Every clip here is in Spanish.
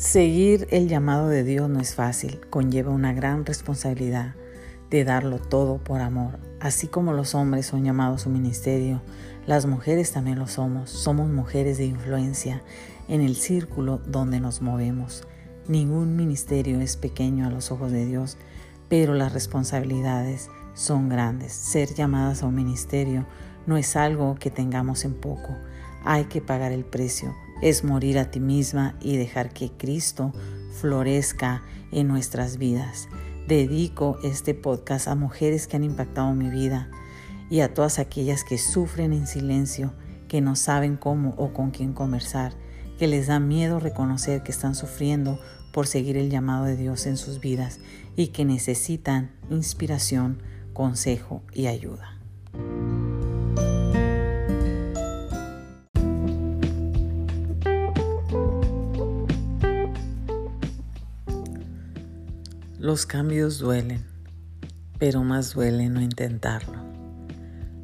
Seguir el llamado de Dios no es fácil, conlleva una gran responsabilidad de darlo todo por amor. Así como los hombres son llamados a su ministerio, las mujeres también lo somos. Somos mujeres de influencia en el círculo donde nos movemos. Ningún ministerio es pequeño a los ojos de Dios, pero las responsabilidades son grandes. Ser llamadas a un ministerio no es algo que tengamos en poco. Hay que pagar el precio es morir a ti misma y dejar que Cristo florezca en nuestras vidas. Dedico este podcast a mujeres que han impactado mi vida y a todas aquellas que sufren en silencio, que no saben cómo o con quién conversar, que les da miedo reconocer que están sufriendo por seguir el llamado de Dios en sus vidas y que necesitan inspiración, consejo y ayuda. Los cambios duelen, pero más duele no intentarlo.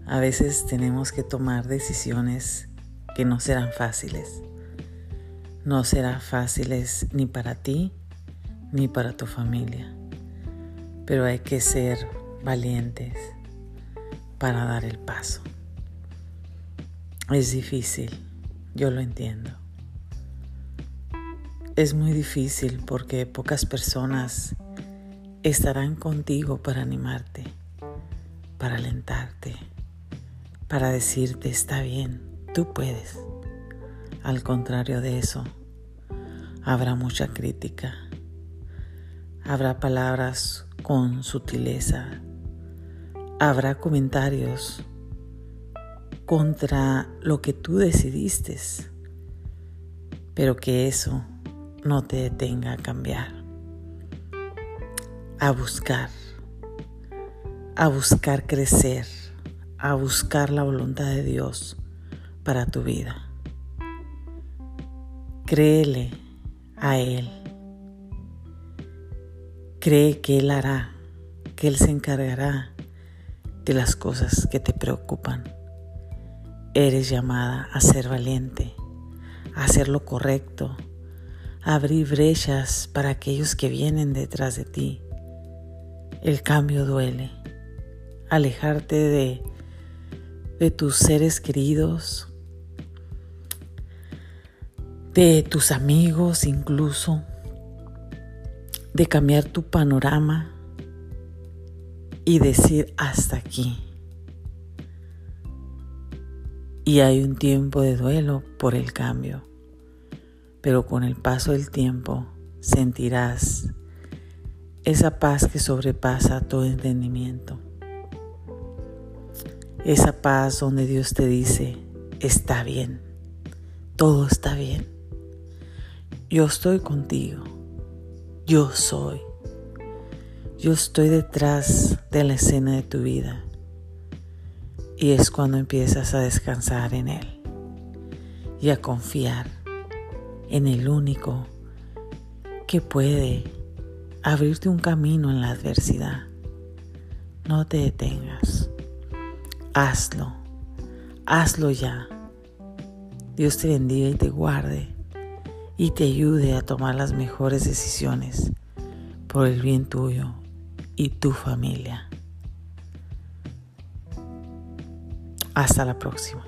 A veces tenemos que tomar decisiones que no serán fáciles. No serán fáciles ni para ti ni para tu familia, pero hay que ser valientes para dar el paso. Es difícil, yo lo entiendo. Es muy difícil porque pocas personas estarán contigo para animarte, para alentarte, para decirte está bien, tú puedes. Al contrario de eso, habrá mucha crítica, habrá palabras con sutileza, habrá comentarios contra lo que tú decidiste, pero que eso no te detenga a cambiar a buscar, a buscar crecer, a buscar la voluntad de Dios para tu vida. Créele a Él. Cree que Él hará, que Él se encargará de las cosas que te preocupan. Eres llamada a ser valiente, a hacer lo correcto, a abrir brechas para aquellos que vienen detrás de ti el cambio duele. Alejarte de, tus seres queridos, de tus amigos incluso, de cambiar tu panorama y decir hasta aquí. Y hay un tiempo de duelo por el cambio, pero con el paso del tiempo sentirás esa paz que sobrepasa todo entendimiento. Esa paz donde Dios te dice, está bien, todo está bien. Yo estoy contigo, yo soy. Yo estoy detrás de la escena de tu vida. Y es cuando empiezas a descansar en Él y a confiar en el único que puede abrirte un camino en la adversidad. No te detengas. Hazlo. Hazlo ya. Dios te bendiga y te guarde y te ayude a tomar las mejores decisiones por el bien tuyo y tu familia. Hasta la próxima.